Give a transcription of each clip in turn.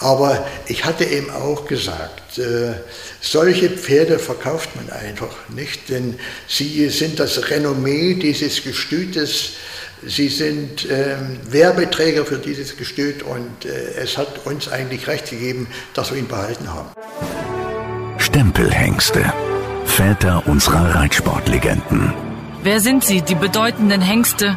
Aber ich hatte eben auch gesagt, äh, solche Pferde verkauft man einfach nicht, denn sie sind das Renommee dieses Gestütes, sie sind äh, Werbeträger für dieses Gestüt und äh, es hat uns eigentlich recht gegeben, dass wir ihn behalten haben. Stempelhengste, Väter unserer Reitsportlegenden. Wer sind sie, die bedeutenden Hengste,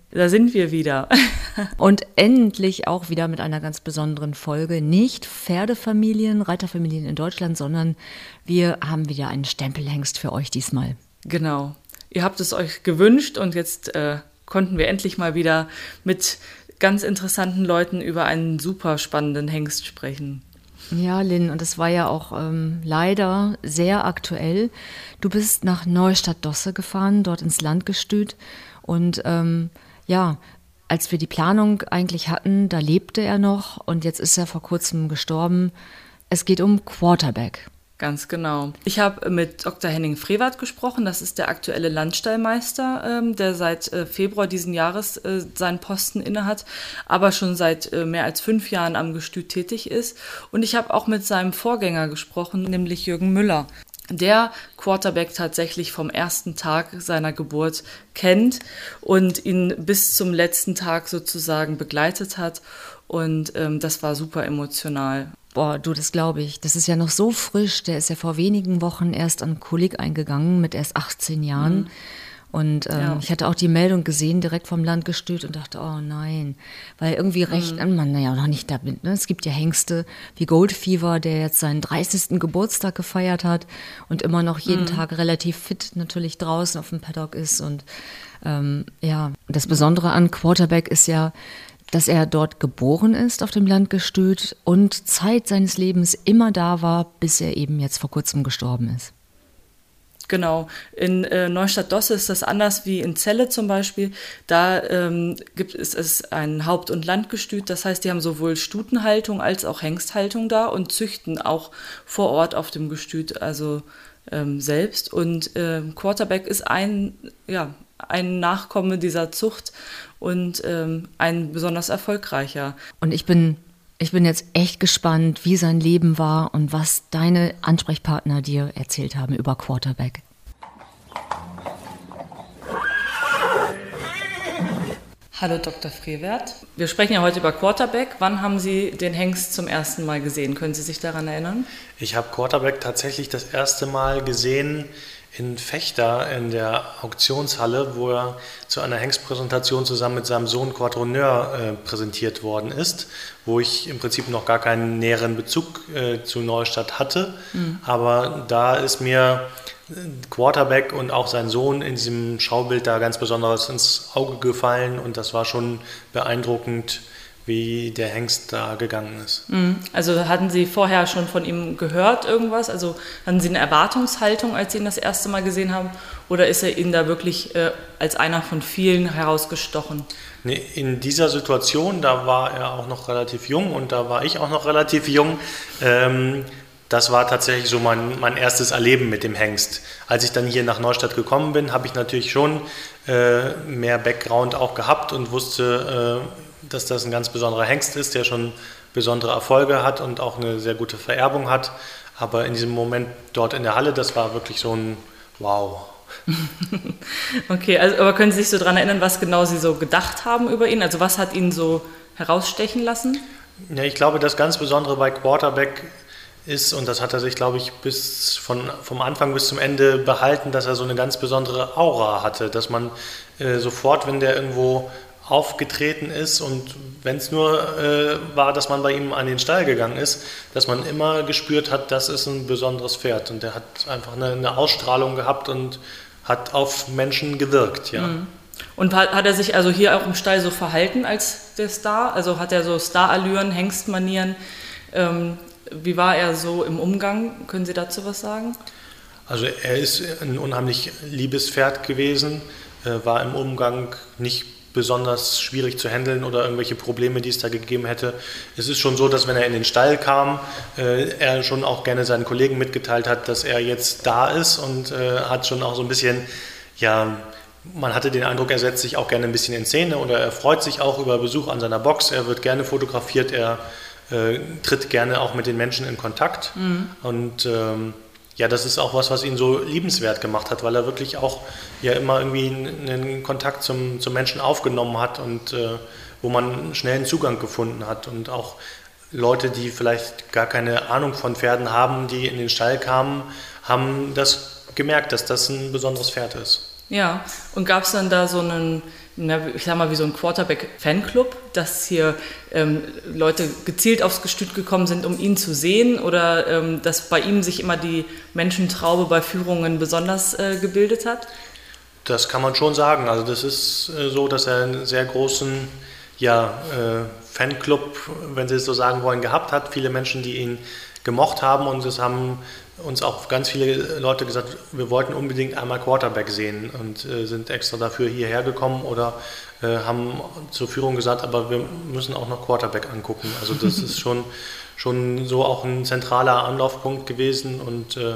Da sind wir wieder. Und endlich auch wieder mit einer ganz besonderen Folge. Nicht Pferdefamilien, Reiterfamilien in Deutschland, sondern wir haben wieder einen Stempelhengst für euch diesmal. Genau. Ihr habt es euch gewünscht und jetzt äh, konnten wir endlich mal wieder mit ganz interessanten Leuten über einen super spannenden Hengst sprechen. Ja, Lynn, und es war ja auch ähm, leider sehr aktuell. Du bist nach Neustadt-Dosse gefahren, dort ins Landgestüt. Und ähm, ja, als wir die Planung eigentlich hatten, da lebte er noch und jetzt ist er vor kurzem gestorben. Es geht um Quarterback. Ganz genau. Ich habe mit Dr. Henning Frevert gesprochen. Das ist der aktuelle Landstallmeister, ähm, der seit äh, Februar diesen Jahres äh, seinen Posten innehat, aber schon seit äh, mehr als fünf Jahren am Gestüt tätig ist. Und ich habe auch mit seinem Vorgänger gesprochen, nämlich Jürgen Müller der Quarterback tatsächlich vom ersten Tag seiner Geburt kennt und ihn bis zum letzten Tag sozusagen begleitet hat. Und ähm, das war super emotional. Boah, du, das glaube ich. Das ist ja noch so frisch. Der ist ja vor wenigen Wochen erst an Kolik eingegangen mit erst 18 Jahren. Mhm. Und ähm, ja. ich hatte auch die Meldung gesehen, direkt vom Land gestüt und dachte, oh nein, weil irgendwie recht mhm. man ja noch nicht damit. Ne? Es gibt ja Hengste wie Goldfever, der jetzt seinen 30. Geburtstag gefeiert hat und immer noch jeden mhm. Tag relativ fit natürlich draußen auf dem Paddock ist. Und ähm, ja, das Besondere an Quarterback ist ja, dass er dort geboren ist auf dem Landgestüt und Zeit seines Lebens immer da war, bis er eben jetzt vor kurzem gestorben ist. Genau. In äh, Neustadt-Dosse ist das anders wie in Celle zum Beispiel. Da ähm, gibt es, es ein Haupt- und Landgestüt. Das heißt, die haben sowohl Stutenhaltung als auch Hengsthaltung da und züchten auch vor Ort auf dem Gestüt, also ähm, selbst. Und äh, Quarterback ist ein, ja, ein Nachkomme dieser Zucht und ähm, ein besonders erfolgreicher. Und ich bin ich bin jetzt echt gespannt, wie sein Leben war und was deine Ansprechpartner dir erzählt haben über Quarterback. Hallo Dr. Frevert. Wir sprechen ja heute über Quarterback. Wann haben Sie den Hengst zum ersten Mal gesehen? Können Sie sich daran erinnern? Ich habe Quarterback tatsächlich das erste Mal gesehen in Fechter in der Auktionshalle, wo er zu einer Hengstpräsentation zusammen mit seinem Sohn Quadroneur äh, präsentiert worden ist, wo ich im Prinzip noch gar keinen näheren Bezug äh, zu Neustadt hatte. Mhm. Aber da ist mir Quarterback und auch sein Sohn in diesem Schaubild da ganz besonders ins Auge gefallen und das war schon beeindruckend wie der Hengst da gegangen ist. Mhm. Also hatten Sie vorher schon von ihm gehört irgendwas? Also hatten Sie eine Erwartungshaltung, als Sie ihn das erste Mal gesehen haben? Oder ist er Ihnen da wirklich äh, als einer von vielen herausgestochen? Nee, in dieser Situation, da war er auch noch relativ jung und da war ich auch noch relativ jung. Ähm, das war tatsächlich so mein, mein erstes Erleben mit dem Hengst. Als ich dann hier nach Neustadt gekommen bin, habe ich natürlich schon äh, mehr Background auch gehabt und wusste, äh, dass das ein ganz besonderer Hengst ist, der schon besondere Erfolge hat und auch eine sehr gute Vererbung hat. Aber in diesem Moment dort in der Halle, das war wirklich so ein Wow. okay, also, aber können Sie sich so daran erinnern, was genau Sie so gedacht haben über ihn? Also was hat ihn so herausstechen lassen? Ja, ich glaube, das ganz Besondere bei Quarterback ist, und das hat er sich, glaube ich, bis von, vom Anfang bis zum Ende behalten, dass er so eine ganz besondere Aura hatte, dass man äh, sofort, wenn der irgendwo aufgetreten ist und wenn es nur äh, war, dass man bei ihm an den Stall gegangen ist, dass man immer gespürt hat, das ist ein besonderes Pferd und der hat einfach eine, eine Ausstrahlung gehabt und hat auf Menschen gewirkt, ja. Mhm. Und hat, hat, er sich also hier auch im Stall so verhalten als der Star? Also hat er so Starallüren, Hengstmanieren? Ähm, wie war er so im Umgang? Können Sie dazu was sagen? Also er ist ein unheimlich liebes Pferd gewesen, äh, war im Umgang nicht besonders schwierig zu handeln oder irgendwelche Probleme, die es da gegeben hätte. Es ist schon so, dass wenn er in den Stall kam, äh, er schon auch gerne seinen Kollegen mitgeteilt hat, dass er jetzt da ist und äh, hat schon auch so ein bisschen, ja, man hatte den Eindruck, er setzt sich auch gerne ein bisschen in Szene oder er freut sich auch über Besuch an seiner Box, er wird gerne fotografiert, er äh, tritt gerne auch mit den Menschen in Kontakt mhm. und ähm, ja, das ist auch was, was ihn so liebenswert gemacht hat, weil er wirklich auch ja immer irgendwie einen Kontakt zum, zum Menschen aufgenommen hat und äh, wo man schnell einen Zugang gefunden hat und auch Leute, die vielleicht gar keine Ahnung von Pferden haben, die in den Stall kamen, haben das gemerkt, dass das ein besonderes Pferd ist. Ja, und gab es dann da so einen ich sag mal, wie so ein Quarterback-Fanclub, dass hier ähm, Leute gezielt aufs Gestüt gekommen sind, um ihn zu sehen oder ähm, dass bei ihm sich immer die Menschentraube bei Führungen besonders äh, gebildet hat? Das kann man schon sagen. Also das ist äh, so, dass er einen sehr großen ja, äh, Fanclub, wenn Sie es so sagen wollen, gehabt hat. Viele Menschen, die ihn gemocht haben und es haben uns auch ganz viele Leute gesagt, wir wollten unbedingt einmal Quarterback sehen und äh, sind extra dafür hierher gekommen oder äh, haben zur Führung gesagt, aber wir müssen auch noch Quarterback angucken. Also das ist schon, schon so auch ein zentraler Anlaufpunkt gewesen und äh,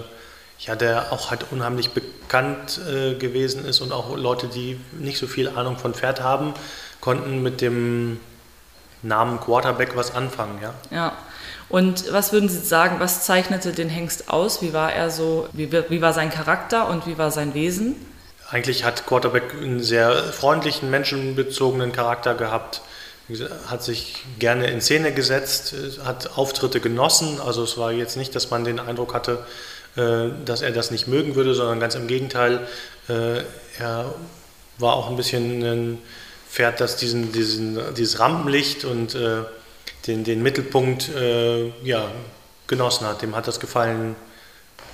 ja, der auch halt unheimlich bekannt äh, gewesen ist und auch Leute, die nicht so viel Ahnung von Pferd haben, konnten mit dem Namen Quarterback was anfangen. Ja. ja. Und was würden Sie sagen, was zeichnete den Hengst aus? Wie war er so, wie, wie war sein Charakter und wie war sein Wesen? Eigentlich hat Quarterback einen sehr freundlichen, menschenbezogenen Charakter gehabt, hat sich gerne in Szene gesetzt, hat Auftritte genossen. Also es war jetzt nicht, dass man den Eindruck hatte, äh, dass er das nicht mögen würde, sondern ganz im Gegenteil, äh, er war auch ein bisschen ein Pferd, das diesen, diesen, dieses Rampenlicht und äh, den, den Mittelpunkt äh, ja, genossen hat. Dem hat das gefallen,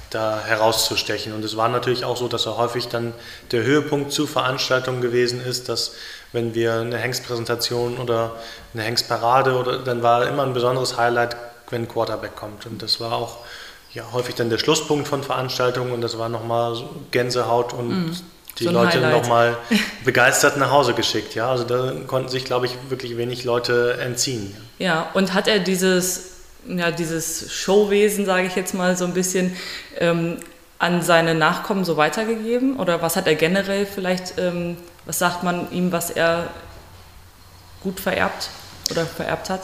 da herauszustechen. Und es war natürlich auch so, dass er häufig dann der Höhepunkt zu Veranstaltungen gewesen ist, dass wenn wir eine Hengstpräsentation oder eine Hengstparade oder dann war immer ein besonderes Highlight, wenn Quarterback kommt. Und das war auch ja, häufig dann der Schlusspunkt von Veranstaltungen und das war nochmal Gänsehaut und mhm die so Leute nochmal begeistert nach Hause geschickt. Ja, also da konnten sich, glaube ich, wirklich wenig Leute entziehen. Ja, und hat er dieses, ja, dieses Showwesen, sage ich jetzt mal so ein bisschen, ähm, an seine Nachkommen so weitergegeben? Oder was hat er generell vielleicht, ähm, was sagt man ihm, was er gut vererbt oder vererbt hat?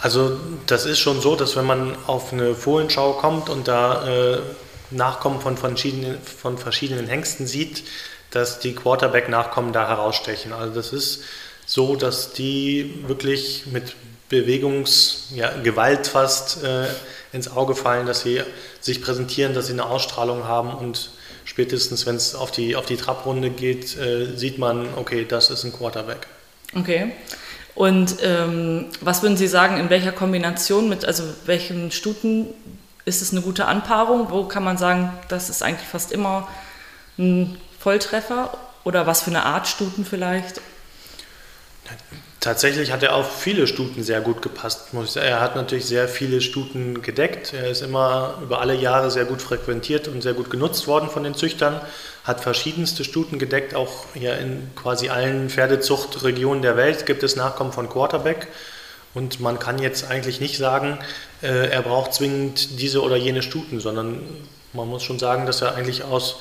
Also das ist schon so, dass wenn man auf eine Fohlenschau kommt und da äh, Nachkommen von verschiedenen, von verschiedenen Hengsten sieht, dass die Quarterback-Nachkommen da herausstechen. Also das ist so, dass die wirklich mit Bewegungsgewalt ja, fast äh, ins Auge fallen, dass sie sich präsentieren, dass sie eine Ausstrahlung haben und spätestens, wenn es auf die, auf die Trabrunde geht, äh, sieht man, okay, das ist ein Quarterback. Okay. Und ähm, was würden Sie sagen, in welcher Kombination mit, also welchen Stuten ist es eine gute Anpaarung? Wo kann man sagen, das ist eigentlich fast immer ein Volltreffer oder was für eine Art Stuten vielleicht? Tatsächlich hat er auf viele Stuten sehr gut gepasst. Er hat natürlich sehr viele Stuten gedeckt. Er ist immer über alle Jahre sehr gut frequentiert und sehr gut genutzt worden von den Züchtern. Hat verschiedenste Stuten gedeckt. Auch hier in quasi allen Pferdezuchtregionen der Welt gibt es Nachkommen von Quarterback. Und man kann jetzt eigentlich nicht sagen, äh, er braucht zwingend diese oder jene Stuten, sondern man muss schon sagen, dass er eigentlich aus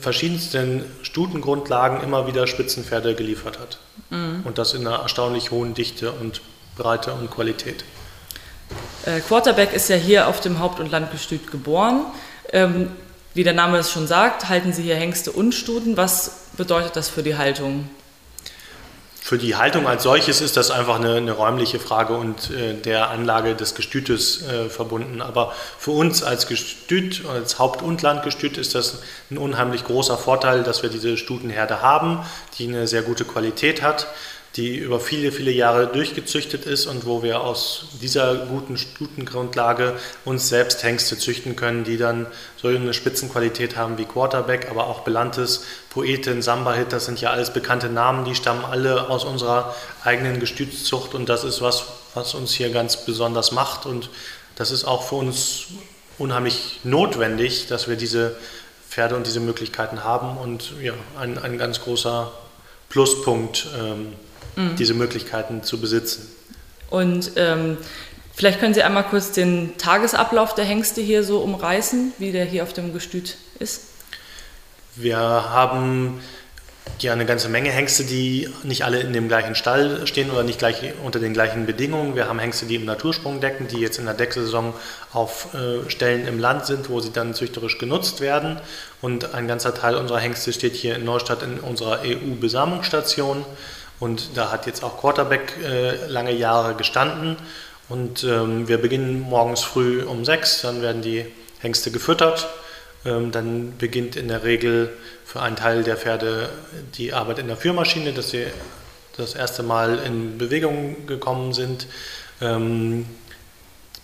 verschiedensten Stutengrundlagen immer wieder Spitzenpferde geliefert hat. Mhm. Und das in einer erstaunlich hohen Dichte und Breite und Qualität. Äh, Quarterback ist ja hier auf dem Haupt- und Landgestüt geboren. Ähm, wie der Name es schon sagt, halten Sie hier Hengste und Stuten. Was bedeutet das für die Haltung? Für die Haltung als solches ist das einfach eine, eine räumliche Frage und äh, der Anlage des Gestütes äh, verbunden. Aber für uns als Gestüt, als Haupt- und Landgestüt ist das ein unheimlich großer Vorteil, dass wir diese Stutenherde haben, die eine sehr gute Qualität hat, die über viele, viele Jahre durchgezüchtet ist und wo wir aus dieser guten Stutengrundlage uns selbst Hengste züchten können, die dann so eine Spitzenqualität haben wie Quarterback, aber auch Belantes, Poetin, Samba-Hit, das sind ja alles bekannte Namen, die stammen alle aus unserer eigenen Gestütszucht und das ist was, was uns hier ganz besonders macht und das ist auch für uns unheimlich notwendig, dass wir diese Pferde und diese Möglichkeiten haben und ja, ein, ein ganz großer Pluspunkt, ähm, mhm. diese Möglichkeiten zu besitzen. Und ähm, vielleicht können Sie einmal kurz den Tagesablauf der Hengste hier so umreißen, wie der hier auf dem Gestüt ist. Wir haben ja eine ganze Menge Hengste, die nicht alle in dem gleichen Stall stehen oder nicht gleich unter den gleichen Bedingungen. Wir haben Hengste, die im Natursprung decken, die jetzt in der Decksaison auf äh, Stellen im Land sind, wo sie dann züchterisch genutzt werden. Und ein ganzer Teil unserer Hengste steht hier in Neustadt in unserer EU-Besamungsstation. Und da hat jetzt auch Quarterback äh, lange Jahre gestanden. Und ähm, wir beginnen morgens früh um sechs, dann werden die Hengste gefüttert. Ähm, dann beginnt in der Regel für einen Teil der Pferde die Arbeit in der Führmaschine, dass sie das erste Mal in Bewegung gekommen sind. Ähm,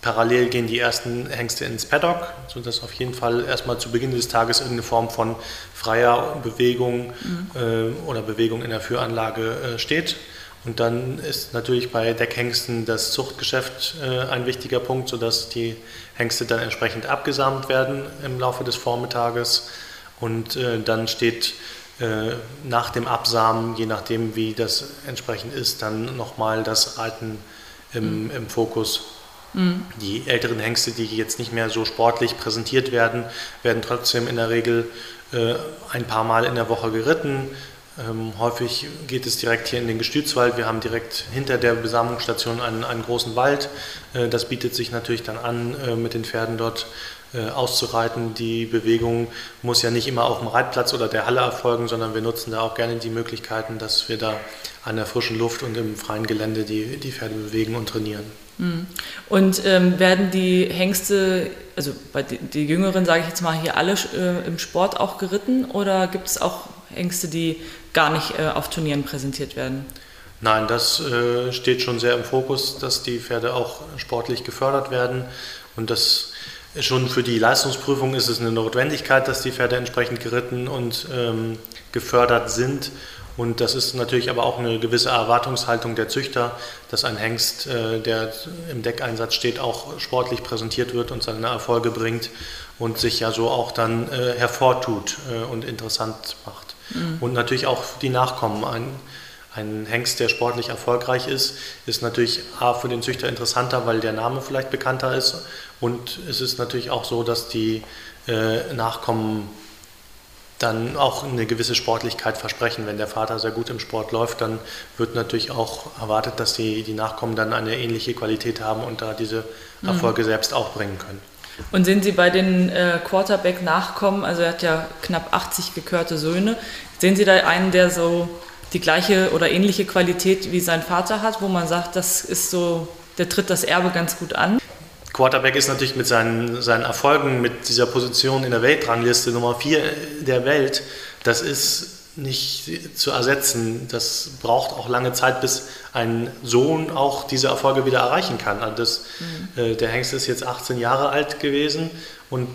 parallel gehen die ersten Hengste ins Paddock, sodass auf jeden Fall erstmal zu Beginn des Tages irgendeine Form von freier Bewegung mhm. äh, oder Bewegung in der Führanlage äh, steht. Und dann ist natürlich bei Deckhengsten das Zuchtgeschäft äh, ein wichtiger Punkt, sodass die Hengste dann entsprechend abgesamt werden im Laufe des Vormittages. Und äh, dann steht äh, nach dem Absamen, je nachdem wie das entsprechend ist, dann nochmal das Reiten im, mhm. im Fokus. Die älteren Hengste, die jetzt nicht mehr so sportlich präsentiert werden, werden trotzdem in der Regel äh, ein paar Mal in der Woche geritten. Ähm, häufig geht es direkt hier in den Gestützwald. Wir haben direkt hinter der Besamungsstation einen, einen großen Wald. Äh, das bietet sich natürlich dann an, äh, mit den Pferden dort äh, auszureiten. Die Bewegung muss ja nicht immer auf dem Reitplatz oder der Halle erfolgen, sondern wir nutzen da auch gerne die Möglichkeiten, dass wir da an der frischen Luft und im freien Gelände die, die Pferde bewegen und trainieren. Mhm. Und ähm, werden die Hengste, also bei die, die Jüngeren sage ich jetzt mal, hier alle äh, im Sport auch geritten oder gibt es auch Hengste, die gar nicht äh, auf Turnieren präsentiert werden? Nein, das äh, steht schon sehr im Fokus, dass die Pferde auch sportlich gefördert werden und das Schon für die Leistungsprüfung ist es eine Notwendigkeit, dass die Pferde entsprechend geritten und ähm, gefördert sind. Und das ist natürlich aber auch eine gewisse Erwartungshaltung der Züchter, dass ein Hengst, äh, der im Deckeinsatz steht, auch sportlich präsentiert wird und seine Erfolge bringt und sich ja so auch dann äh, hervortut äh, und interessant macht. Mhm. Und natürlich auch die Nachkommen. Ein, ein Hengst, der sportlich erfolgreich ist, ist natürlich A für den Züchter interessanter, weil der Name vielleicht bekannter ist und es ist natürlich auch so, dass die Nachkommen dann auch eine gewisse Sportlichkeit versprechen. Wenn der Vater sehr gut im Sport läuft, dann wird natürlich auch erwartet, dass die, die Nachkommen dann eine ähnliche Qualität haben und da diese mhm. Erfolge mhm. selbst auch bringen können. Und sehen Sie bei den äh, Quarterback-Nachkommen, also er hat ja knapp 80 gekörte Söhne, sehen Sie da einen, der so die gleiche oder ähnliche Qualität wie sein Vater hat, wo man sagt, das ist so, der tritt das Erbe ganz gut an? Quarterback ist natürlich mit seinen, seinen Erfolgen, mit dieser Position in der Weltrangliste Nummer 4 der Welt, das ist nicht zu ersetzen. Das braucht auch lange Zeit, bis ein Sohn auch diese Erfolge wieder erreichen kann. Also das, mhm. äh, der Hengst ist jetzt 18 Jahre alt gewesen und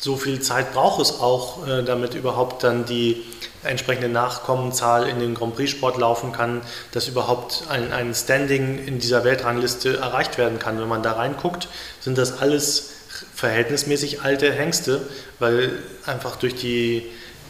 so viel Zeit braucht es auch, äh, damit überhaupt dann die entsprechende Nachkommenzahl in den Grand Prix-Sport laufen kann, dass überhaupt ein, ein Standing in dieser Weltrangliste erreicht werden kann. Wenn man da reinguckt, sind das alles verhältnismäßig alte Hengste, weil einfach durch die,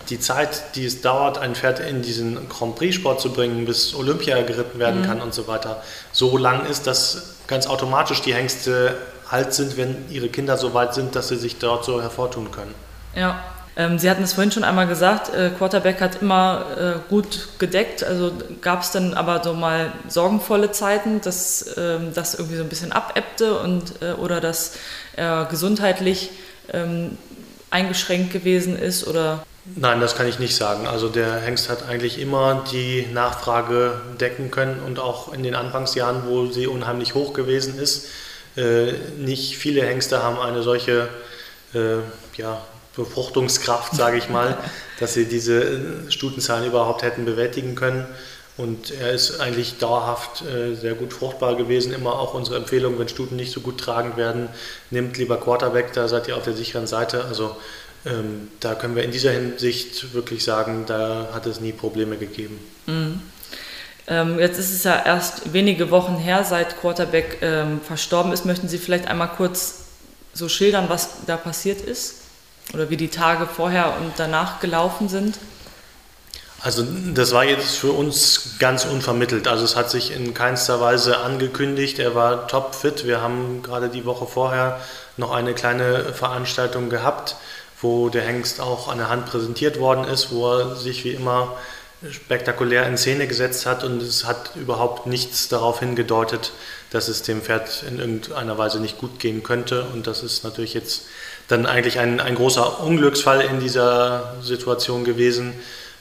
die Zeit, die es dauert, ein Pferd in diesen Grand Prix-Sport zu bringen, bis Olympia geritten werden mhm. kann und so weiter, so lang ist, dass ganz automatisch die Hengste alt sind, wenn ihre Kinder so weit sind, dass sie sich dort so hervortun können. Ja, ähm, Sie hatten es vorhin schon einmal gesagt, äh, Quarterback hat immer äh, gut gedeckt. Also gab es dann aber so mal sorgenvolle Zeiten, dass ähm, das irgendwie so ein bisschen abebbte und, äh, oder dass er gesundheitlich ähm, eingeschränkt gewesen ist oder Nein, das kann ich nicht sagen. Also der Hengst hat eigentlich immer die Nachfrage decken können und auch in den Anfangsjahren, wo sie unheimlich hoch gewesen ist. Äh, nicht viele Hengste haben eine solche äh, ja, Befruchtungskraft, sage ich mal, dass sie diese Stutenzahlen überhaupt hätten bewältigen können. Und er ist eigentlich dauerhaft äh, sehr gut fruchtbar gewesen. Immer auch unsere Empfehlung, wenn Stuten nicht so gut tragend werden, nimmt lieber Quarterback, da seid ihr auf der sicheren Seite. Also ähm, da können wir in dieser Hinsicht wirklich sagen, da hat es nie Probleme gegeben. Mhm. Ähm, jetzt ist es ja erst wenige Wochen her, seit Quarterback ähm, verstorben ist. Möchten Sie vielleicht einmal kurz so schildern, was da passiert ist? Oder wie die Tage vorher und danach gelaufen sind? Also das war jetzt für uns ganz unvermittelt. Also es hat sich in keinster Weise angekündigt. Er war topfit. Wir haben gerade die Woche vorher noch eine kleine Veranstaltung gehabt wo der Hengst auch an der Hand präsentiert worden ist, wo er sich wie immer spektakulär in Szene gesetzt hat und es hat überhaupt nichts darauf hingedeutet, dass es dem Pferd in irgendeiner Weise nicht gut gehen könnte und das ist natürlich jetzt dann eigentlich ein, ein großer Unglücksfall in dieser Situation gewesen.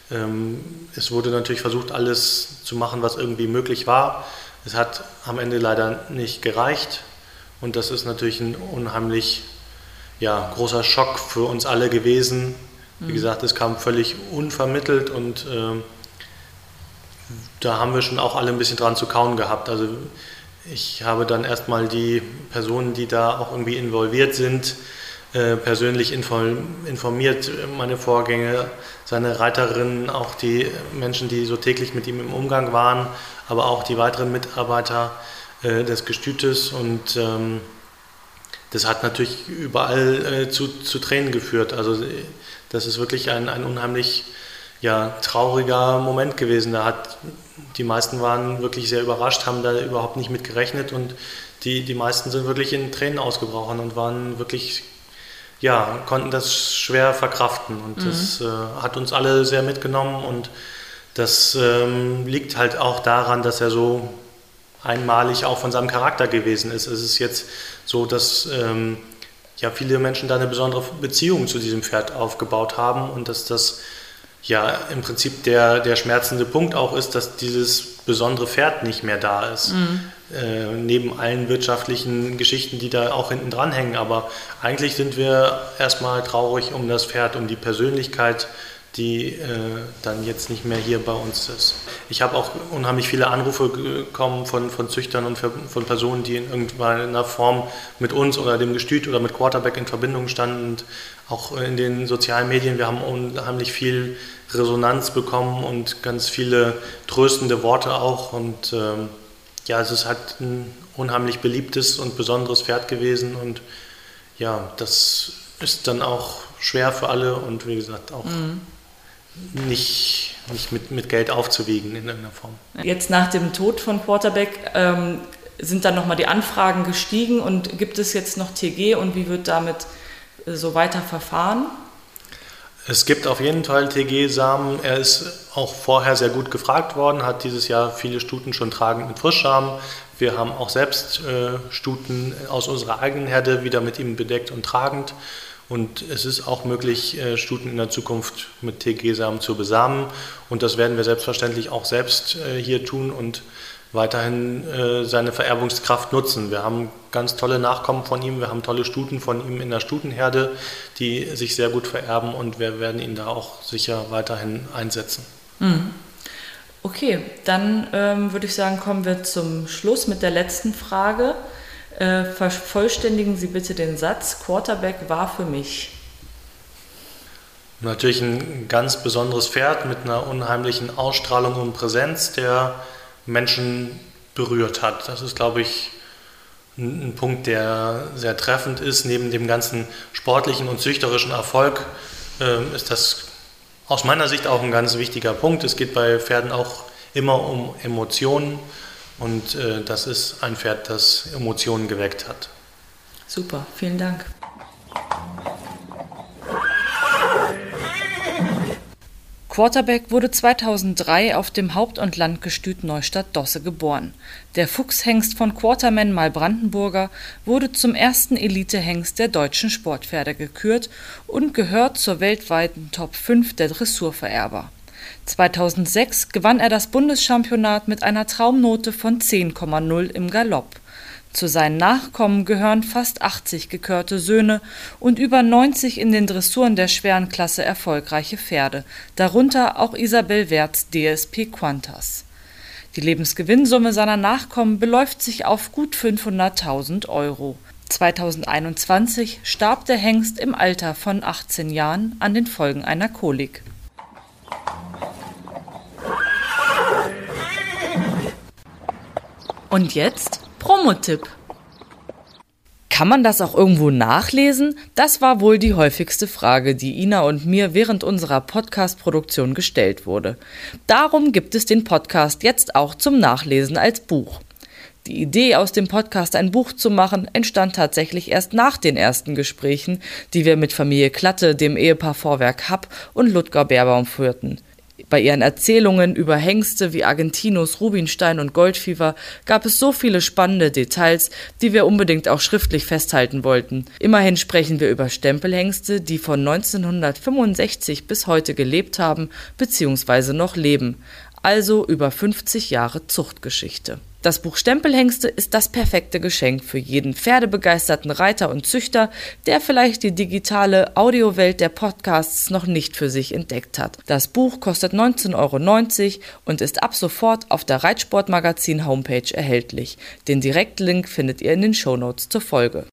Ähm, es wurde natürlich versucht, alles zu machen, was irgendwie möglich war. Es hat am Ende leider nicht gereicht und das ist natürlich ein unheimlich ja, großer Schock für uns alle gewesen. Wie gesagt, es kam völlig unvermittelt und äh, da haben wir schon auch alle ein bisschen dran zu kauen gehabt. Also ich habe dann erstmal die Personen, die da auch irgendwie involviert sind, äh, persönlich informiert, meine Vorgänge, seine Reiterinnen, auch die Menschen, die so täglich mit ihm im Umgang waren, aber auch die weiteren Mitarbeiter äh, des Gestütes und ähm, das hat natürlich überall äh, zu, zu Tränen geführt. Also das ist wirklich ein, ein unheimlich ja, trauriger Moment gewesen. Da hat, die meisten waren wirklich sehr überrascht, haben da überhaupt nicht mit gerechnet und die, die meisten sind wirklich in Tränen ausgebrochen und waren wirklich, ja, konnten das schwer verkraften. Und mhm. das äh, hat uns alle sehr mitgenommen und das ähm, liegt halt auch daran, dass er so einmalig auch von seinem Charakter gewesen ist. Es ist jetzt so, dass ähm, ja viele Menschen da eine besondere Beziehung zu diesem Pferd aufgebaut haben und dass das ja im Prinzip der, der schmerzende Punkt auch ist, dass dieses besondere Pferd nicht mehr da ist. Mhm. Äh, neben allen wirtschaftlichen Geschichten, die da auch hinten dran hängen. Aber eigentlich sind wir erstmal traurig um das Pferd, um die Persönlichkeit die äh, dann jetzt nicht mehr hier bei uns ist. Ich habe auch unheimlich viele Anrufe bekommen von, von Züchtern und von Personen, die in irgendeiner Form mit uns oder dem Gestüt oder mit Quarterback in Verbindung standen. Und auch in den sozialen Medien, wir haben unheimlich viel Resonanz bekommen und ganz viele tröstende Worte auch. Und ähm, ja, es ist halt ein unheimlich beliebtes und besonderes Pferd gewesen. Und ja, das ist dann auch schwer für alle und wie gesagt auch. Mhm nicht, nicht mit, mit Geld aufzuwiegen in irgendeiner Form. Jetzt nach dem Tod von Quarterback ähm, sind dann nochmal die Anfragen gestiegen und gibt es jetzt noch TG und wie wird damit äh, so weiter verfahren? Es gibt auf jeden Fall TG-Samen. Er ist auch vorher sehr gut gefragt worden, hat dieses Jahr viele Stuten schon tragend mit Frischsamen. Wir haben auch selbst äh, Stuten aus unserer eigenen Herde wieder mit ihm bedeckt und tragend. Und es ist auch möglich, äh, Stuten in der Zukunft mit TG-Samen zu besamen. Und das werden wir selbstverständlich auch selbst äh, hier tun und weiterhin äh, seine Vererbungskraft nutzen. Wir haben ganz tolle Nachkommen von ihm, wir haben tolle Stuten von ihm in der Stutenherde, die sich sehr gut vererben und wir werden ihn da auch sicher weiterhin einsetzen. Mhm. Okay, dann ähm, würde ich sagen, kommen wir zum Schluss mit der letzten Frage. Äh, vervollständigen Sie bitte den Satz, Quarterback war für mich. Natürlich ein ganz besonderes Pferd mit einer unheimlichen Ausstrahlung und Präsenz, der Menschen berührt hat. Das ist, glaube ich, ein, Punkt, der sehr treffend ist. Neben dem ganzen sportlichen und züchterischen Erfolg äh, ist das aus meiner Sicht auch ein ganz wichtiger Punkt. Es geht bei Pferden auch immer um Emotionen. Und äh, das ist ein Pferd, das Emotionen geweckt hat. Super, vielen Dank. Quarterback wurde 2003 auf dem Haupt- und Landgestüt Neustadt-Dosse geboren. Der Fuchshengst von Quarterman Malbrandenburger wurde zum ersten Elitehengst der deutschen Sportpferde gekürt und gehört zur weltweiten Top 5 der Dressurvererber. 2006 gewann er das Bundeschampionat mit einer Traumnote von 10,0 im Galopp. Zu seinen Nachkommen gehören fast 80 gekörte Söhne und über 90 in den Dressuren der schweren Klasse erfolgreiche Pferde, darunter auch Isabel Werts DSP Quantas. Die Lebensgewinnsumme seiner Nachkommen beläuft sich auf gut 500.000 Euro. 2021 starb der Hengst im Alter von 18 Jahren an den Folgen einer Kolik. Und jetzt Promotipp. Kann man das auch irgendwo nachlesen? Das war wohl die häufigste Frage, die Ina und mir während unserer Podcast-Produktion gestellt wurde. Darum gibt es den Podcast jetzt auch zum Nachlesen als Buch. Die Idee, aus dem Podcast ein Buch zu machen, entstand tatsächlich erst nach den ersten Gesprächen, die wir mit Familie Klatte, dem Ehepaar Vorwerk Happ und Ludger Beerbaum führten. Bei ihren Erzählungen über Hengste wie Argentinos, Rubinstein und Goldfieber gab es so viele spannende Details, die wir unbedingt auch schriftlich festhalten wollten. Immerhin sprechen wir über Stempelhengste, die von 1965 bis heute gelebt haben bzw. noch leben, also über 50 Jahre Zuchtgeschichte. Das Buch Stempelhengste ist das perfekte Geschenk für jeden pferdebegeisterten Reiter und Züchter, der vielleicht die digitale Audiowelt der Podcasts noch nicht für sich entdeckt hat. Das Buch kostet 19,90 Euro und ist ab sofort auf der Reitsportmagazin Homepage erhältlich. Den Direktlink findet ihr in den Shownotes zur Folge.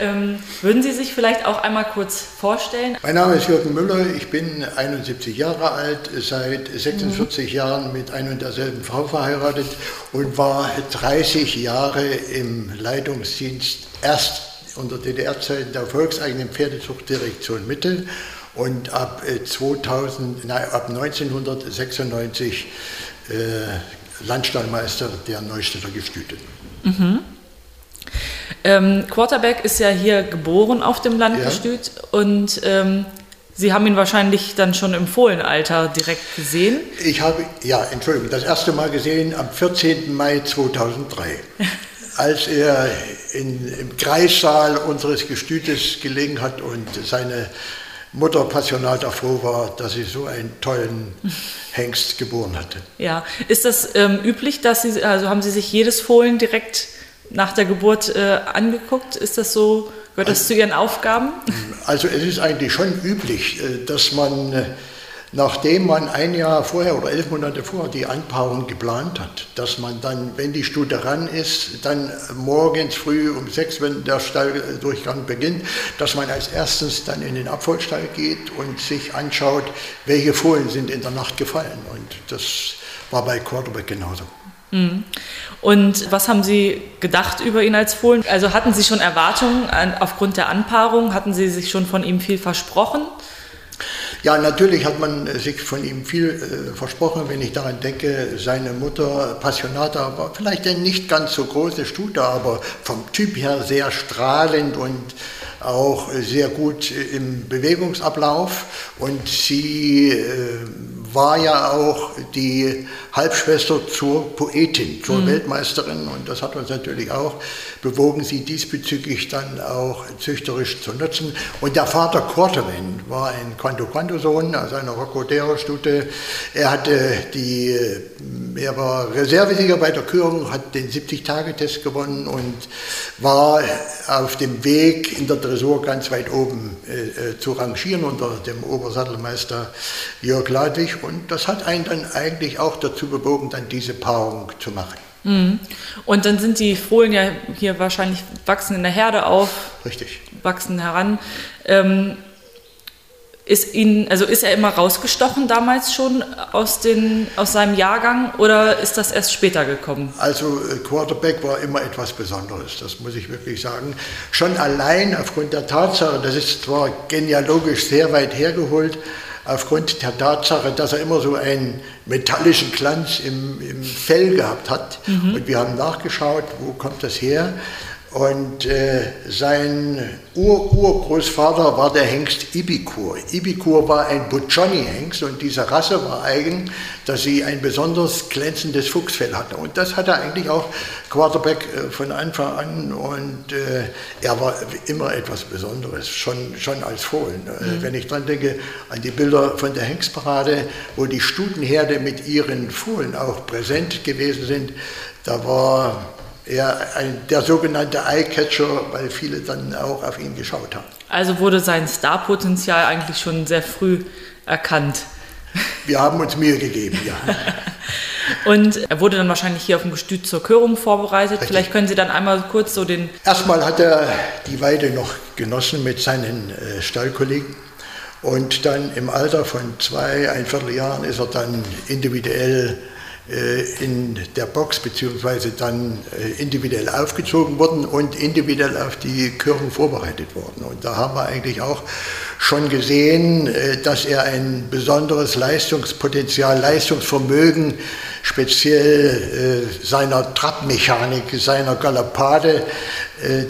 Ähm, würden Sie sich vielleicht auch einmal kurz vorstellen? Mein Name ist Jürgen Müller, ich bin 71 Jahre alt, seit 46 mhm. Jahren mit ein und derselben Frau verheiratet und war 30 Jahre im Leitungsdienst erst unter DDR-Zeiten der volkseigenen Pferdezuchtdirektion Mitte und ab 2000, äh, nein, ab 1996 äh, Landstallmeister der Neustädter Gestüte. Mhm. Ähm, Quarterback ist ja hier geboren auf dem Landgestüt ja. und ähm, Sie haben ihn wahrscheinlich dann schon im Fohlenalter direkt gesehen. Ich habe, ja, Entschuldigung, das erste Mal gesehen am 14. Mai 2003, als er in, im Kreissaal unseres Gestütes gelegen hat und seine Mutter passionat froh war, dass sie so einen tollen Hengst geboren hatte. Ja, ist das ähm, üblich, dass Sie, also haben Sie sich jedes Fohlen direkt nach der Geburt äh, angeguckt? Ist das so, gehört das also, zu Ihren Aufgaben? Also es ist eigentlich schon üblich, äh, dass man, äh, nachdem man ein Jahr vorher oder elf Monate vorher die Anpaarung geplant hat, dass man dann, wenn die Stute ran ist, dann morgens früh um sechs, wenn der Stalldurchgang beginnt, dass man als erstes dann in den Abfallstall geht und sich anschaut, welche Fohlen sind in der Nacht gefallen. Und das war bei Quarterback genauso. Mhm. Und was haben Sie gedacht über ihn als Fohlen? Also hatten Sie schon Erwartungen aufgrund der Anpaarung? Hatten Sie sich schon von ihm viel versprochen? Ja, natürlich hat man sich von ihm viel äh, versprochen, wenn ich daran denke, seine Mutter Passionata war vielleicht eine nicht ganz so große Stute, aber vom Typ her sehr strahlend und auch sehr gut im Bewegungsablauf. Und sie äh, war ja auch die Halbschwester zur Poetin, zur mhm. Weltmeisterin und das hat uns natürlich auch bewogen, sie diesbezüglich dann auch züchterisch zu nutzen. Und der Vater Quarterman war ein Quanto-Quanto-Sohn, also eine Roccodero-Stute. Er hatte die, er war Reservesieger bei der Kürung, hat den 70-Tage-Test gewonnen und war auf dem Weg in der Dressur ganz weit oben äh, äh zu rangieren unter dem Obersattelmeister Jörg Ladwig und das hat einen dann eigentlich auch dazu bewogen, dann diese Paarung zu machen. Mhm. Und dann sind die Fohlen ja hier wahrscheinlich wachsen in der Herde auf. Richtig. Wachsen heran. Ähm, ist ihn, also ist er immer rausgestochen damals schon aus, den, aus seinem Jahrgang oder ist das erst später gekommen? Also äh, Quarterback war immer etwas Besonderes, das muss ich wirklich sagen. Schon allein aufgrund der Tatsache, das ist zwar genealogisch sehr weit hergeholt, aufgrund der Tatsache, dass er immer so einen metallischen Glanz im, im Fell gehabt hat. Mhm. Und wir haben nachgeschaut, wo kommt das her? Und äh, sein Ur-Urgroßvater war der Hengst Ibikur. Ibikur war ein Buccioni-Hengst und diese Rasse war eigen, dass sie ein besonders glänzendes Fuchsfell hatte. Und das hatte eigentlich auch Quarterback äh, von Anfang an und äh, er war immer etwas Besonderes, schon, schon als Fohlen. Äh, mhm. Wenn ich dran denke an die Bilder von der Hengstparade, wo die Stutenherde mit ihren Fohlen auch präsent gewesen sind, da war er ein, der sogenannte Eyecatcher, weil viele dann auch auf ihn geschaut haben. Also wurde sein Starpotenzial eigentlich schon sehr früh erkannt. Wir haben uns Mühe gegeben, ja. Und er wurde dann wahrscheinlich hier auf dem Gestüt zur Körung vorbereitet. Richtig. Vielleicht können Sie dann einmal kurz so den. Erstmal hat er die Weide noch genossen mit seinen äh, Stallkollegen. Und dann im Alter von zwei, ein Vierteljahren ist er dann individuell in der Box beziehungsweise dann äh, individuell aufgezogen worden und individuell auf die Körung vorbereitet worden. Und da haben wir eigentlich auch schon gesehen, äh, dass er ein besonderes Leistungspotenzial, Leistungsvermögen speziell seiner Trabmechanik, seiner Galopade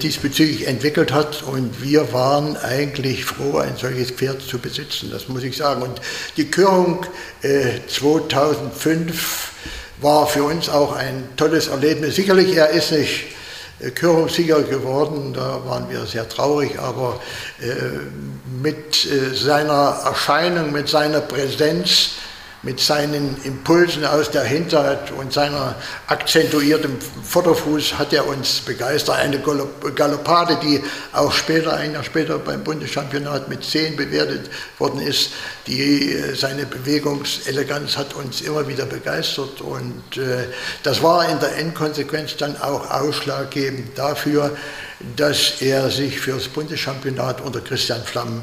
diesbezüglich entwickelt hat. Und wir waren eigentlich froh, ein solches Pferd zu besitzen, das muss ich sagen. Und die Körung 2005 war für uns auch ein tolles Erlebnis. Sicherlich, er ist nicht äh, Körungssieger geworden, da waren wir sehr traurig, aber äh, mit äh, seiner Erscheinung, mit seiner Präsenz, mit seinen Impulsen aus der Hinterhand und seiner akzentuierten Vorderfuß hat er uns begeistert. Eine Galoppade, die auch später, ein Jahr später beim Bundeschampionat mit 10 bewertet worden ist, die, äh, seine Bewegungseleganz hat uns immer wieder begeistert und äh, das war in der Endkonsequenz dann auch ausschlaggebend dafür, dass er sich für das Bundeschampionat unter Christian Flamm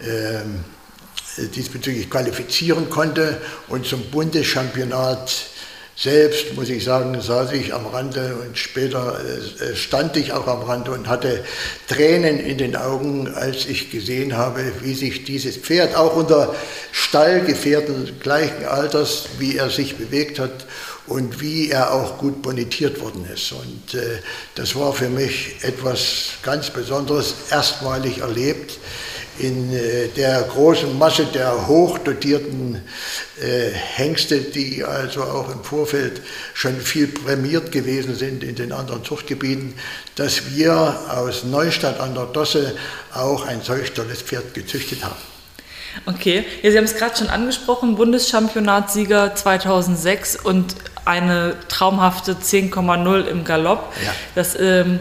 äh, diesbezüglich qualifizieren konnte. Und zum Bundeschampionat selbst, muss ich sagen, saß ich am Rande und später äh, stand ich auch am Rande und hatte Tränen in den Augen, als ich gesehen habe, wie sich dieses Pferd auch unter Stallgefährten gleichen Alters, wie er sich bewegt hat und wie er auch gut bonitiert worden ist. Und äh, das war für mich etwas ganz Besonderes, erstmalig erlebt in äh, der großen Masse der hochdotierten äh, Hengste, die also auch im Vorfeld schon viel prämiert gewesen sind in den anderen Zuchtgebieten, dass wir aus Neustadt an der Dosse auch ein solch tolles Pferd gezüchtet haben. Okay, ja, Sie haben es gerade schon angesprochen, Bundeschampionatssieger 2006 und eine traumhafte 10,0 im Galopp. Ja. Das ähm,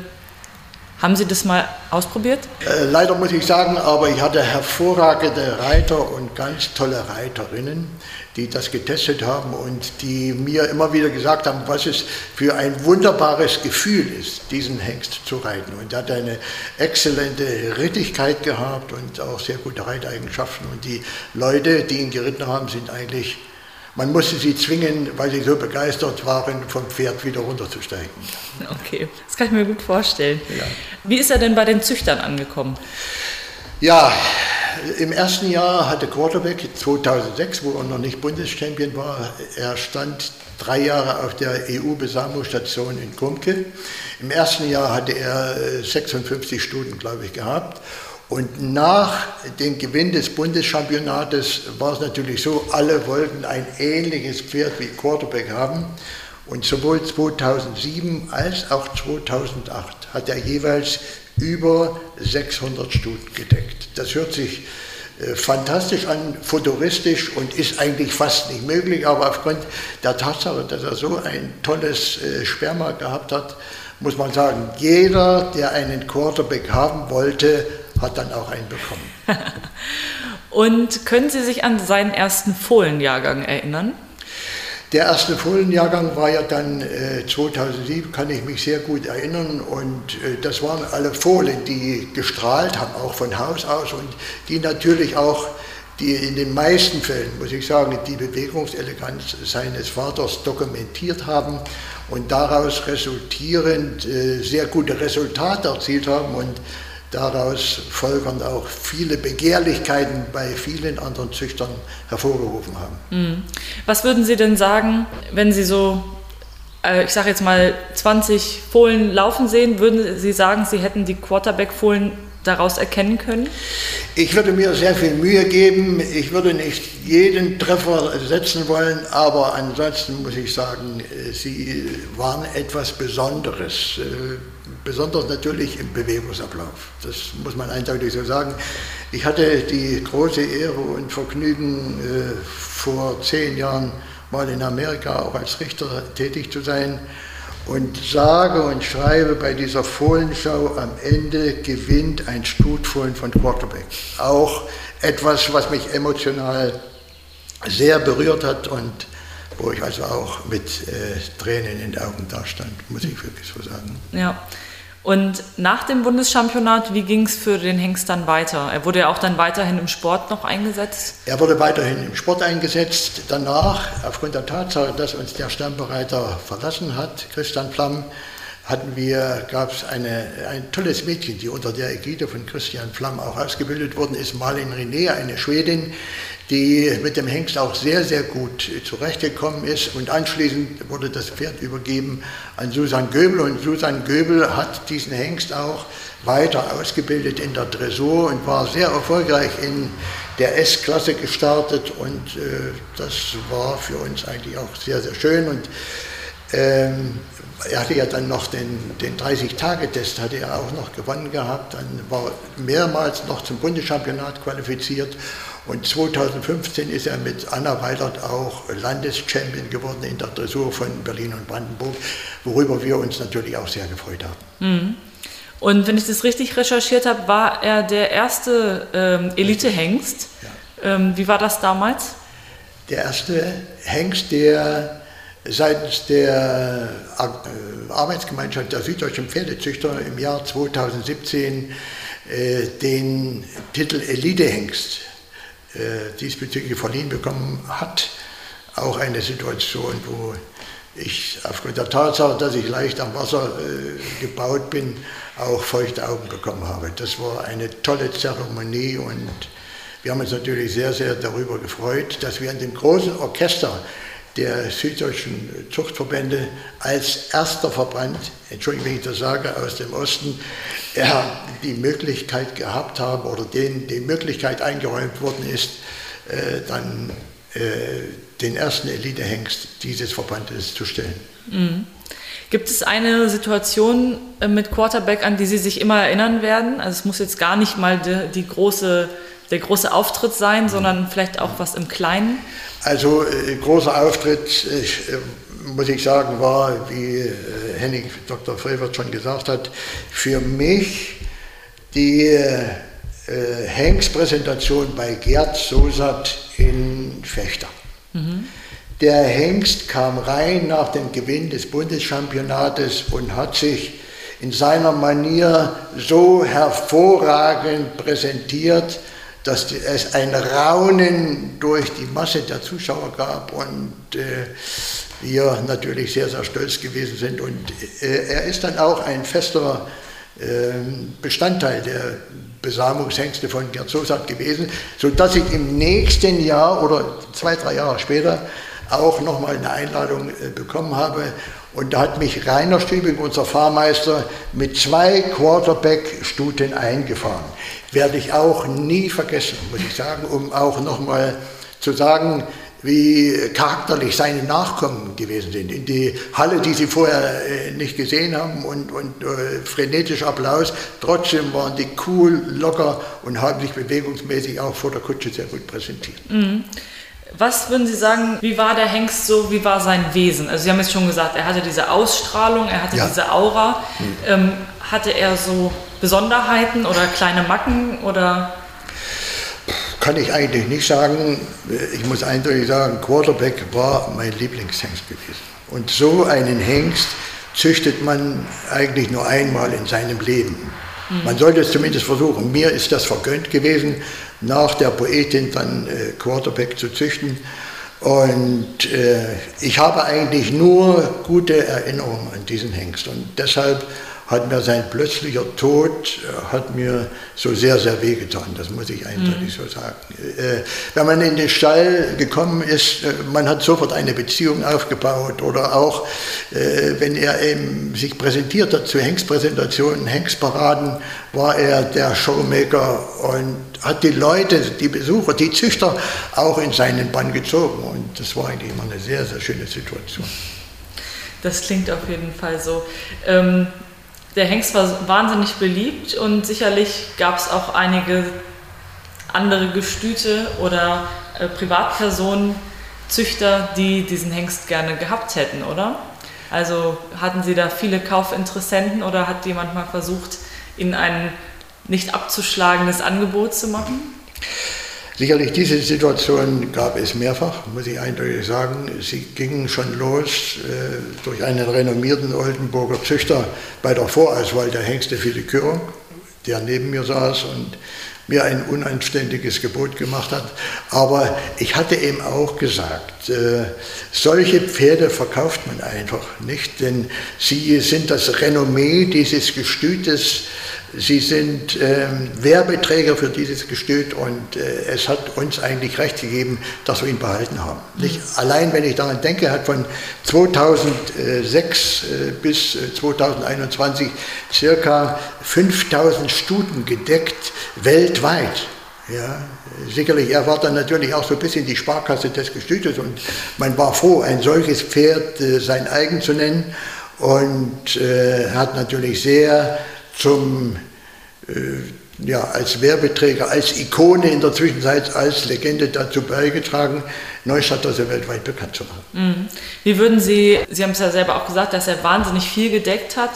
haben Sie das mal ausprobiert? Äh, leider muss ich sagen, aber ich hatte hervorragende Reiter und ganz tolle Reiterinnen, die das getestet haben und die mir immer wieder gesagt haben, was es für ein wunderbares Gefühl ist, diesen Hengst zu reiten. Und er hat eine exzellente Rittigkeit gehabt und auch sehr gute Reiteigenschaften. Und die Leute, die ihn geritten haben, sind eigentlich man musste sie zwingen, weil sie so begeistert waren, vom Pferd wieder runterzusteigen. Okay, das kann ich mir gut vorstellen. Ja. Wie ist er denn bei den Züchtern angekommen? Ja, im ersten Jahr hatte Quarterback 2006, wo er noch nicht Bundeschampion war, er stand drei Jahre auf der EU-Besamungsstation in Kumke. Im ersten Jahr hatte er 56 Stunden, glaube ich, gehabt und nach dem Gewinn des Bundeschampionates war es natürlich so, alle wollten ein ähnliches Pferd wie Quarterback haben. Und sowohl 2007 als auch 2008 hat er jeweils über 600 Stunden gedeckt. Das hört sich äh, fantastisch an, futuristisch und ist eigentlich fast nicht möglich, aber aufgrund der Tatsache, dass er so ein tolles äh, Sperma gehabt hat, muss man sagen, jeder, der einen Quarterback haben wollte, hat dann auch einen bekommen. Und können Sie sich an seinen ersten Fohlenjahrgang erinnern? Der erste Fohlenjahrgang war ja dann äh, 2007, kann ich mich sehr gut erinnern. Und äh, das waren alle Fohlen, die gestrahlt haben, auch von Haus aus und die natürlich auch die in den meisten Fällen, muss ich sagen, die Bewegungseleganz seines Vaters dokumentiert haben und daraus resultierend äh, sehr gute Resultate erzielt haben. Und daraus folgern auch viele Begehrlichkeiten bei vielen anderen Züchtern hervorgerufen haben. Mhm. Was würden Sie denn sagen, wenn Sie so, äh, ich sage jetzt mal, 20 Fohlen laufen sehen, würden Sie sagen, Sie hätten die Quarterback-Fohlen daraus erkennen können? Ich würde mir sehr viel Mühe geben. Ich würde nicht jeden Treffer setzen wollen, aber ansonsten muss ich sagen, äh, sie waren etwas Besonderes. Besonders natürlich im Bewegungsablauf. Das muss man eindeutig so sagen. Ich hatte die große Ehre und Vergnügen, äh, vor zehn Jahren mal in Amerika auch als Richter tätig zu sein und sage und schreibe bei dieser Fohlenschau am Ende gewinnt ein Stutfohlen von Quarterback. Auch etwas, was mich emotional sehr berührt hat und wo ich also auch mit äh, Tränen in den Augen dastand, muss ich wirklich so sagen. Ja. Und nach dem Bundeschampionat, wie ging es für den Hengst dann weiter? Er wurde ja auch dann weiterhin im Sport noch eingesetzt? Er wurde weiterhin im Sport eingesetzt. Danach, aufgrund der Tatsache, dass uns der Stammbereiter verlassen hat, Christian Plamm, hatten wir, gab es ein tolles Mädchen, die unter der Ägide von Christian Flamm auch ausgebildet worden ist, Marlin René, eine Schwedin, die mit dem Hengst auch sehr, sehr gut zurechtgekommen ist. Und anschließend wurde das Pferd übergeben an Susan Göbel. Und Susan Göbel hat diesen Hengst auch weiter ausgebildet in der Dressur und war sehr erfolgreich in der S-Klasse gestartet. Und äh, das war für uns eigentlich auch sehr, sehr schön. Und ähm, er hatte ja dann noch den, den 30-Tage-Test, hatte er auch noch gewonnen gehabt, dann war mehrmals noch zum Bundeschampionat qualifiziert und 2015 ist er mit Anna Weilert auch Landeschampion geworden in der Dressur von Berlin und Brandenburg, worüber wir uns natürlich auch sehr gefreut haben. Mhm. Und wenn ich das richtig recherchiert habe, war er der erste ähm, Elite-Hengst. Ja. Ähm, wie war das damals? Der erste Hengst, der seitens der äh, Arbeitsgemeinschaft der süddeutschen Pferdezüchter im Jahr 2017 äh, den Titel Elitehengst äh, diesbezüglich verliehen bekommen hat. Auch eine Situation, wo ich aufgrund der Tatsache, dass ich leicht am Wasser gebaut bin, auch feuchte Augen bekommen habe. Das war eine tolle Zeremonie und wir haben uns natürlich sehr, sehr darüber gefreut, dass wir in dem großen Orchester der süddeutschen Zuchtverbände als erster Verband, Entschuldigung, wenn ich das sage, aus dem Osten, ja, die Möglichkeit gehabt haben oder denen die Möglichkeit eingeräumt worden ist, äh, dann äh, den ersten Elitehengst dieses Verbandes zu stellen. Mhm. Gibt es eine Situation äh, mit Quarterback, an die Sie sich immer erinnern werden? Also es muss jetzt gar nicht mal die, die große, der große Auftritt sein, sondern vielleicht auch was im Kleinen? Also äh, großer Auftritt, äh, muss ich sagen, war, wie äh, Henning Dr. Frevert schon gesagt hat, für mich die äh, Hengstpräsentation bei Gerd Sosat in Fechter. Mhm. Der Hengst kam rein nach dem Gewinn des Bundeschampionates und hat sich in seiner Manier so hervorragend präsentiert, dass es ein Raunen durch die Masse der Zuschauer gab und äh, wir natürlich sehr, sehr stolz gewesen sind. Und äh, er ist dann auch ein fester äh, Bestandteil der Besamungshengste von Gerd Sosat gewesen, sodass ich im nächsten Jahr oder zwei, drei Jahre später auch nochmal eine Einladung äh, bekommen habe. Und da hat mich Rainer Stübing, unser Fahrmeister, mit zwei Quarterback-Stuten eingefahren werde ich auch nie vergessen, muss ich sagen, um auch nochmal zu sagen, wie charakterlich seine Nachkommen gewesen sind. In die Halle, die sie vorher äh, nicht gesehen haben und, und äh, frenetischer Applaus, trotzdem waren die cool, locker und haben sich bewegungsmäßig auch vor der Kutsche sehr gut präsentiert. Mhm. Was würden Sie sagen, wie war der Hengst so, wie war sein Wesen? Also Sie haben jetzt schon gesagt, er hatte diese Ausstrahlung, er hatte ja. diese Aura. Mhm. Ähm, hatte er so Besonderheiten oder kleine Macken oder? Kann ich eigentlich nicht sagen. Ich muss eindeutig sagen, Quarterback war mein Lieblingshengst gewesen. Und so einen Hengst züchtet man eigentlich nur einmal in seinem Leben. Mhm. Man sollte es zumindest versuchen. Mir ist das vergönnt gewesen, nach der Poetin dann äh, Quarterback zu züchten. Und äh, ich habe eigentlich nur gute Erinnerungen an diesen Hengst. Und deshalb hat mir sein plötzlicher Tod äh, hat mir so sehr, sehr wehgetan, das muss ich eindeutig mhm. so sagen. Äh, wenn man in den Stall gekommen ist, äh, man hat sofort eine Beziehung aufgebaut oder auch, wenn er eben sich präsentiert hat zu Hengstpräsentationen, Hengstparaden, war er der Showmaker und hat die Leute, die Besucher, die Züchter auch in seinen Bann gezogen und das war eigentlich immer eine sehr, sehr schöne Situation. Das klingt auf jeden Fall so. Ähm, der Hengst war wahnsinnig beliebt und sicherlich gab es auch einige andere Gestüte oder äh, Privatpersonen, Züchter, die diesen Hengst gerne gehabt hätten, oder? Also hatten Sie da viele Kaufinteressenten oder hat jemand mal versucht, Ihnen ein nicht abzuschlagendes Angebot zu machen? Sicherlich diese Situation gab es mehrfach, muss ich eindeutig sagen. Sie gingen schon los äh, durch einen renommierten Oldenburger Züchter bei der Vorauswahl der Hengste für die Kürung, der neben mir saß und mir ein unanständiges Gebot gemacht hat. Aber ich hatte eben auch gesagt, äh, solche Pferde verkauft man einfach nicht, denn sie sind das Renommee dieses Gestütes Sie sind ähm, Werbeträger für dieses Gestüt und äh, es hat uns eigentlich recht gegeben, dass wir ihn behalten haben. Mhm. Nicht? Allein wenn ich daran denke, hat von 2006 äh, bis 2021 äh, circa 5000 Stuten gedeckt weltweit. Ja, sicherlich, er war dann natürlich auch so ein bisschen die Sparkasse des Gestütes und man war froh, ein solches Pferd äh, sein eigen zu nennen und äh, hat natürlich sehr zum, äh, ja, als Werbeträger, als Ikone in der Zwischenzeit, als Legende dazu beigetragen, Neustadt also weltweit bekannt zu machen. Mhm. Wie würden Sie, Sie haben es ja selber auch gesagt, dass er wahnsinnig viel gedeckt hat,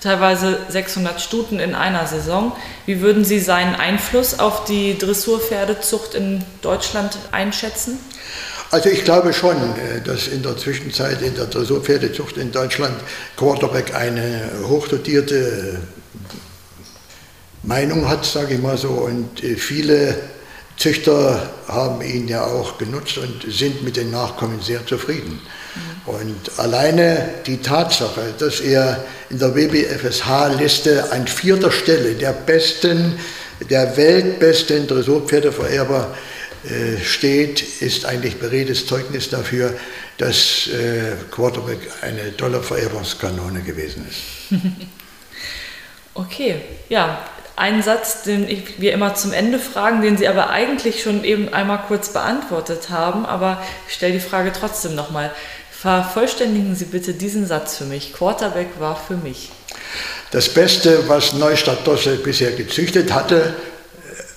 teilweise 600 Stuten in einer Saison. Wie würden Sie seinen Einfluss auf die Dressurpferdezucht in Deutschland einschätzen? Also ich glaube schon, äh, dass in der Zwischenzeit in der Dressurpferdezucht in Deutschland Quarterback eine hochdotierte Meinung hat, sage ich mal so. Und äh, viele Züchter haben ihn ja auch genutzt und sind mit den Nachkommen sehr zufrieden. Mhm. Und alleine die Tatsache, dass er in der WBFSH-Liste an vierter Stelle der besten, der weltbesten Dressurpferdevererber äh, steht, ist eigentlich beredes Zeugnis dafür, dass äh, Quarterback eine tolle Vererbungskanone gewesen ist. okay, ja, ein Satz, den ich, wir immer zum Ende fragen, den Sie aber eigentlich schon eben einmal kurz beantwortet haben, aber ich stelle die Frage trotzdem nochmal. Vervollständigen Sie bitte diesen Satz für mich. Quarterback war für mich. Das Beste, was Neustadt Dossel bisher gezüchtet hatte,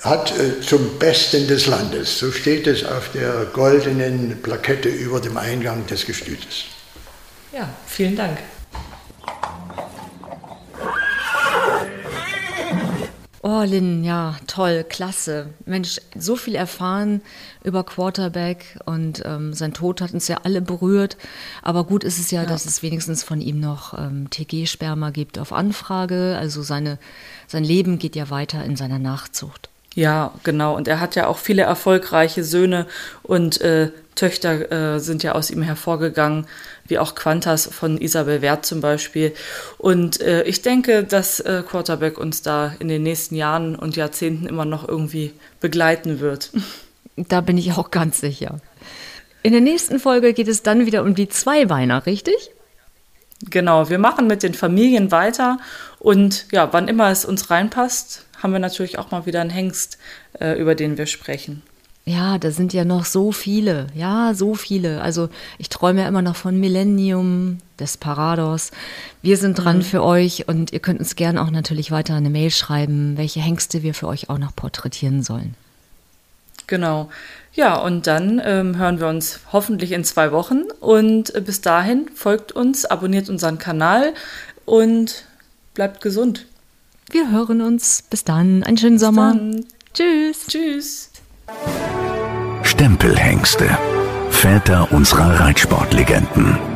hat äh, zum Besten des Landes. So steht es auf der goldenen Plakette über dem Eingang des Gestütes. Ja, vielen Dank. Oh, Lynn, ja, toll, klasse. Mensch, so viel erfahren über Quarterback und ähm, sein Tod hat uns ja alle berührt. Aber gut ist es ja, ja. dass es wenigstens von ihm noch ähm, TG-Sperma gibt auf Anfrage. Also seine, sein Leben geht ja weiter in seiner Nachzucht. Ja, genau. Und er hat ja auch viele erfolgreiche Söhne und äh, Töchter äh, sind ja aus ihm hervorgegangen, wie auch Quantas von Isabel Wert zum Beispiel. Und äh, ich denke, dass äh, Quarterback uns da in den nächsten Jahren und Jahrzehnten immer noch irgendwie begleiten wird. Da bin ich auch ganz sicher. In der nächsten Folge geht es dann wieder um die Zweibeiner, richtig? Genau, wir machen mit den Familien weiter und ja, wann immer es uns reinpasst, haben wir natürlich auch mal wieder einen Hengst, äh, über den wir sprechen. Ja, da sind ja noch so viele, ja, so viele. Also ich träume ja immer noch von Millennium, Desperados. Wir sind dran mhm. für euch und ihr könnt uns gerne auch natürlich weiter eine Mail schreiben, welche Hengste wir für euch auch noch porträtieren sollen. Genau. Ja, und dann ähm, hören wir uns hoffentlich in zwei Wochen. Und äh, bis dahin folgt uns, abonniert unseren Kanal und bleibt gesund. Wir hören uns. Bis dann. Einen schönen bis Sommer. Dann. Tschüss. Tschüss. Stempelhengste. Väter unserer Reitsportlegenden.